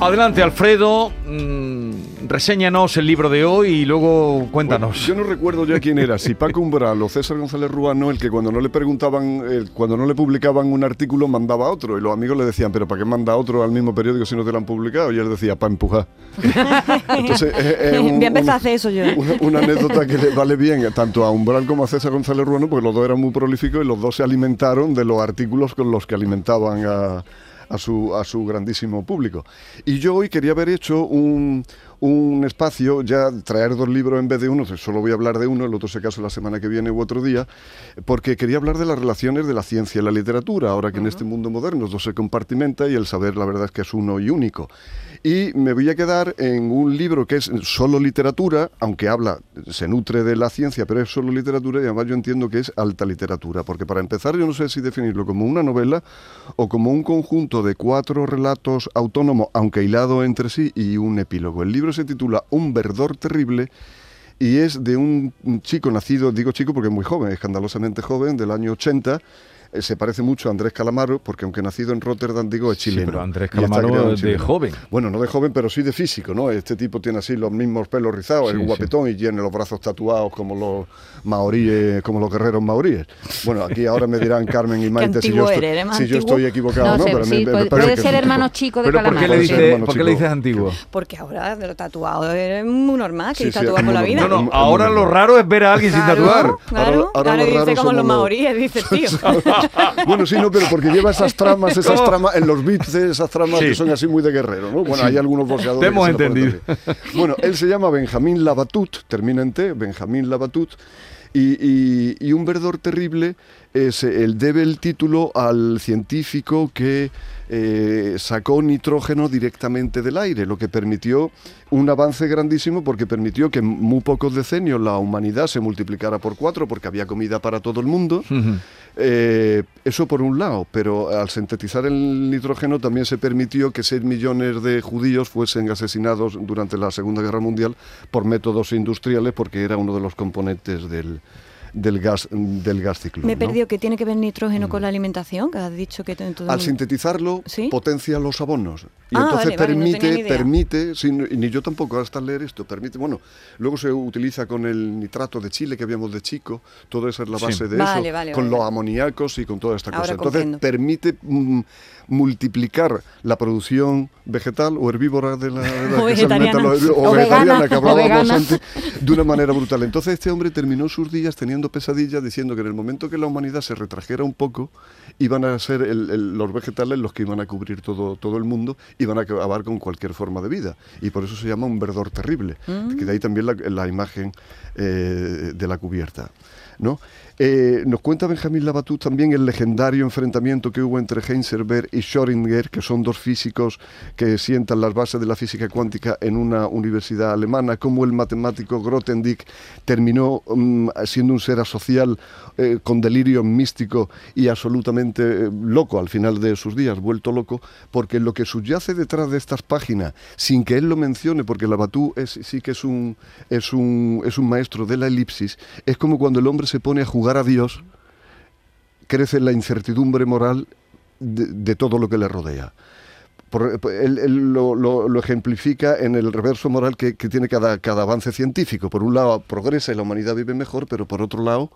Adelante, Alfredo. Mm, reséñanos el libro de hoy y luego cuéntanos. yo no recuerdo ya quién era, si Paco Umbral o César González Ruano, el que cuando no le preguntaban, cuando no le publicaban un artículo mandaba otro. Y los amigos le decían, ¿pero para qué manda otro al mismo periódico si no te lo han publicado? Y él decía, para empujar. Entonces, a empezar a hacer eso yo. Una, anécdota que le vale bien tanto a Umbral como a César González Ruano, porque los dos eran muy prolíficos y los dos se alimentaron de los artículos con los que alimentaban a a su, a su grandísimo público. Y yo hoy quería haber hecho un, un espacio, ya traer dos libros en vez de uno, solo voy a hablar de uno, el otro se caso la semana que viene u otro día, porque quería hablar de las relaciones de la ciencia y la literatura, ahora que en este mundo moderno todo se compartimenta y el saber la verdad es que es uno y único. Y me voy a quedar en un libro que es solo literatura, aunque habla, se nutre de la ciencia, pero es solo literatura y además yo entiendo que es alta literatura, porque para empezar yo no sé si definirlo como una novela o como un conjunto de cuatro relatos autónomos, aunque hilado entre sí, y un epílogo. El libro se titula Un verdor terrible y es de un chico nacido, digo chico porque es muy joven, escandalosamente joven, del año 80, eh, se parece mucho a Andrés Calamaro, porque aunque nacido en Rotterdam, digo, es chileno. pero Andrés Calamaro de joven. Bueno, no de joven, pero sí de físico, ¿no? Este tipo tiene así los mismos pelos rizados, el guapetón y tiene los brazos tatuados como los maoríes, como los guerreros maoríes. Bueno, aquí ahora me dirán Carmen y Maite si, yo estoy, si yo estoy, equivocado, ¿no? pero puede, ser hermano chico de Calamaro. ¿Por qué le, dice, ¿por qué le dices antiguo? Porque ahora de lo tatuado es muy normal, que sí, tatuar por la vida. No, no, ahora lo raro es ver a alguien sin tatuar. Claro, ahora, dice como los maoríes, dice tío. bueno, sí, no, pero porque lleva esas tramas, esas tramas, en los beats esas tramas que son así muy de guerrero, ¿no? Bueno, hay algunos boxeadores. Te hemos entendido. Bueno, él se llama Benjamín Labatut, termina en T, Benjamín Labatut, y, un verdor terrible es, él debe el título al científico que eh, sacó nitrógeno directamente del aire, lo que permitió un avance grandísimo porque permitió que en muy pocos decenios la humanidad se multiplicara por cuatro porque había comida para todo el mundo. Eh, eso por un lado, pero al sintetizar el nitrógeno también se permitió que 6 millones de judíos fuesen asesinados durante la Segunda Guerra Mundial por métodos industriales porque era uno de los componentes del, del gas, del gas ciclón. Me he perdido que tiene que ver nitrógeno con la alimentación, que has dicho que... Al sintetizarlo, potencia los abonos. Y ah, entonces permite, permite, ni yo tampoco hasta leer esto, permite, bueno, luego se utiliza con el nitrato de Chile que habíamos de chico, todo eso es la base de eso, con los amoníacos y con toda esta cosa. Entonces permite mm, multiplicar la producción vegetal o herbívora de la, o, vegetariana. o, vegetariana que hablábamos antes de una manera brutal. Entonces este hombre terminó sus días teniendo pesadillas diciendo que en el momento que la humanidad se retrajera un poco, iban a ser los vegetales los que iban a cubrir todo, todo el mundo, iban a acabar con cualquier forma de vida. Y por eso se llama un verdor terrible, mm. que de ahí también la, imagen eh, de la cubierta. ¿no? Eh, nos cuenta Benjamín Labatut también el legendario enfrentamiento que hubo entre Heisenberg y Schrödinger, que son dos físicos que sientan las bases de la física cuántica en una universidad alemana, como el matemático Grothendieck terminó mm, siendo un ser asocial eh, con delirio místico y absolutamente eh, loco al final de sus días, vuelto loco, porque lo que subyace detrás de estas páginas, sin que él lo mencione, porque Labatut es, sí que es un, es, un, es un maestro de la elipsis, es como cuando el hombre se pone a jugar a Dios, crece la incertidumbre moral de, todo lo que le rodea. Él, lo, ejemplifica en el reverso moral que, tiene cada, cada avance científico. Por un lado, progresa y la humanidad vive mejor, pero por otro lado,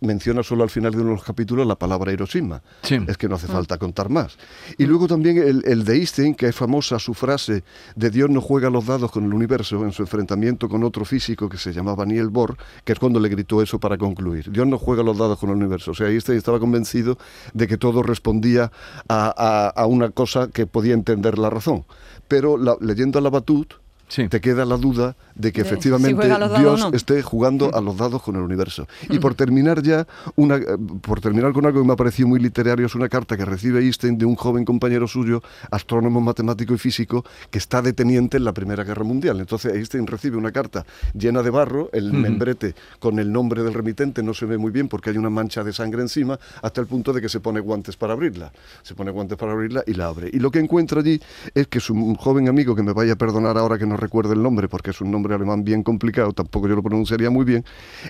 menciona solo al final de uno de los capítulos la palabra Hiroshima. Es que no hace mm. falta contar más. Y luego también el, el, de Einstein, que es famosa su frase de Dios no juega los dados con el universo en su enfrentamiento con otro físico que se llamaba Niel Bohr, que es cuando le gritó eso para concluir. Dios no juega los dados con el universo. O sea, Einstein estaba convencido de que todo respondía a, a, una cosa que podía entender la razón. Pero leyendo a la Batut, Sí. te queda la duda de que De efectivamente Dios no. esté jugando a los dados con el universo. Y por terminar ya, una, eh, por terminar con algo que me ha parecido muy literario, es una carta que recibe Einstein de un joven compañero suyo, astrónomo, matemático y físico, que está deteniente en la Primera Guerra Mundial. Entonces Einstein recibe una carta llena de barro, el membrete con el nombre del remitente no se ve muy bien porque hay una mancha de sangre encima, hasta el punto de que se pone guantes para abrirla. Se pone guantes para abrirla y la abre. Y lo que encuentra allí es que su un joven amigo, que me vaya a perdonar ahora que no recuerde el nombre, porque es un nombre alemán bien complicado, tampoco yo lo pronunciaría muy bien,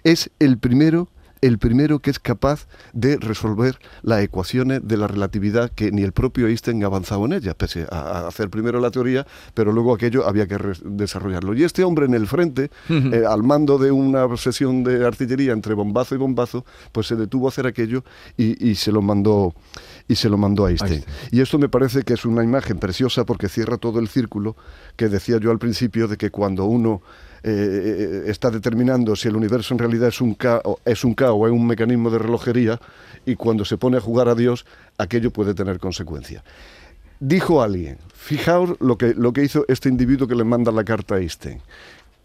es el primero el primero que es capaz de resolver las ecuaciones de la relatividad que ni el propio Einstein ha avanzado en ella, pese a, hacer primero la teoría, pero luego aquello había que desarrollarlo. Y este hombre en el frente, eh, al mando de una sesión de artillería entre bombazo y bombazo, pues se detuvo a hacer aquello y, y se lo mandó y se lo mandó a Einstein. Einstein. Y esto me parece que es una imagen preciosa porque cierra todo el círculo que decía yo al principio de que cuando uno eh, está determinando si el universo en realidad es un, K, o, es un K o es un mecanismo de relojería y cuando se pone a jugar a Dios, aquello puede tener consecuencias. Dijo alguien, fijaos lo que, lo que hizo este individuo que le manda la carta a Einstein,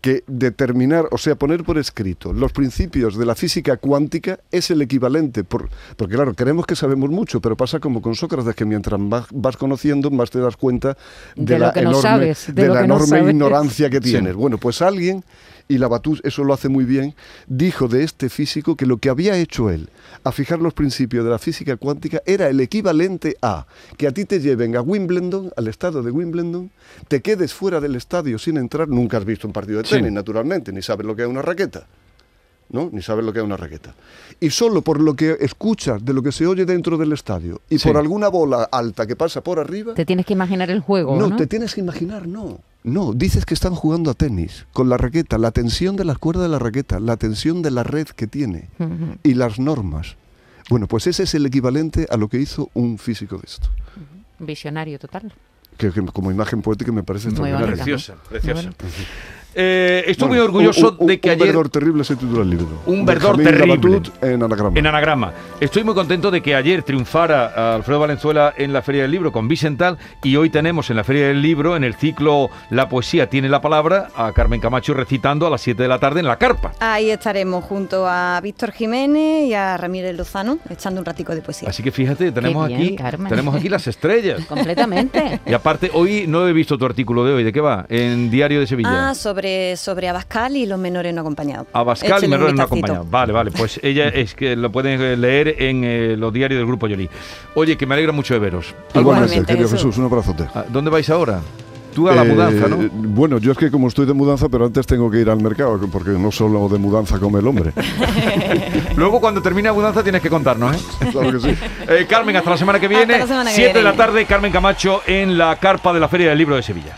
que determinar, o sea, poner por escrito los principios de la física cuántica es el equivalente, por- porque claro, creemos que sabemos mucho, pero pasa como con Sócrates, que mientras más vas conociendo, más te das cuenta de, la enorme, sabes, de la no enorme ignorancia que Sí. tienes. Bueno, pues alguien, y Labatut eso lo hace muy bien, dijo de este físico que lo que había hecho él a fijar los principios de la física cuántica era el equivalente a que a ti te lleven a Wimbledon, al estado de Wimbledon, te quedes fuera del estadio sin entrar, nunca has visto un partido de Sí. tenis, naturalmente, ni sabes lo que es una raqueta. ¿No? Ni sabes lo que es una raqueta. Y solo por lo que escuchas de lo que se oye dentro del estadio y Sí. por alguna bola alta que pasa por arriba, Te tienes que imaginar el juego, no, ¿no? te tienes que imaginar, no. No, dices que están jugando a tenis con la raqueta, la tensión de las cuerdas de la raqueta, la tensión de la red que tiene y las normas. Bueno, pues ese es el equivalente a lo que hizo un físico de esto. Visionario total. Que, que como imagen poética me parece Muy bonita. Preciosa, preciosa. Muy. Eh, estoy Bueno, muy orgulloso un- un- de que un ayer... verdor terrible se titula el libro. Un verdor Benjamín terrible. En anagrama. En anagrama. Estoy muy contento de que ayer triunfara Alfredo Valenzuela en la Feria del Libro con Vicental y hoy tenemos en la Feria del Libro, en el ciclo La Poesía tiene la palabra, a Carmen Camacho recitando a las 7 de la tarde en la carpa. Ahí estaremos junto a Víctor Jiménez y a Ramírez Lozano echando un ratico de poesía. Así que fíjate, tenemos bien, aquí Carmen. tenemos aquí las estrellas. Completamente. Y aparte, hoy no he visto tu artículo de hoy. ¿De qué va? En Diario de Sevilla. Ah, sobre, sobre Abascal y los menores no acompañados. Abascal y Menores no acompañados. Vale, vale. Pues ella es que lo pueden eh, leer en eh, los diarios del Grupo Yoli. Oye, que me alegra mucho de veros. Igualmente, Igualmente, querido Jesús. Jesús, un abrazote. Ah, ¿Dónde vais ahora? Tú a la Eh, mudanza, ¿no? Bueno, yo es que como estoy de mudanza, pero antes tengo que ir al mercado, porque no solo de mudanza come el hombre. Luego, cuando termine la mudanza, tienes que contarnos, ¿eh? claro que sí. Eh, Carmen, hasta la semana que viene. la semana que 7 de la tarde, Carmen Camacho en la carpa de la Feria del Libro de Sevilla.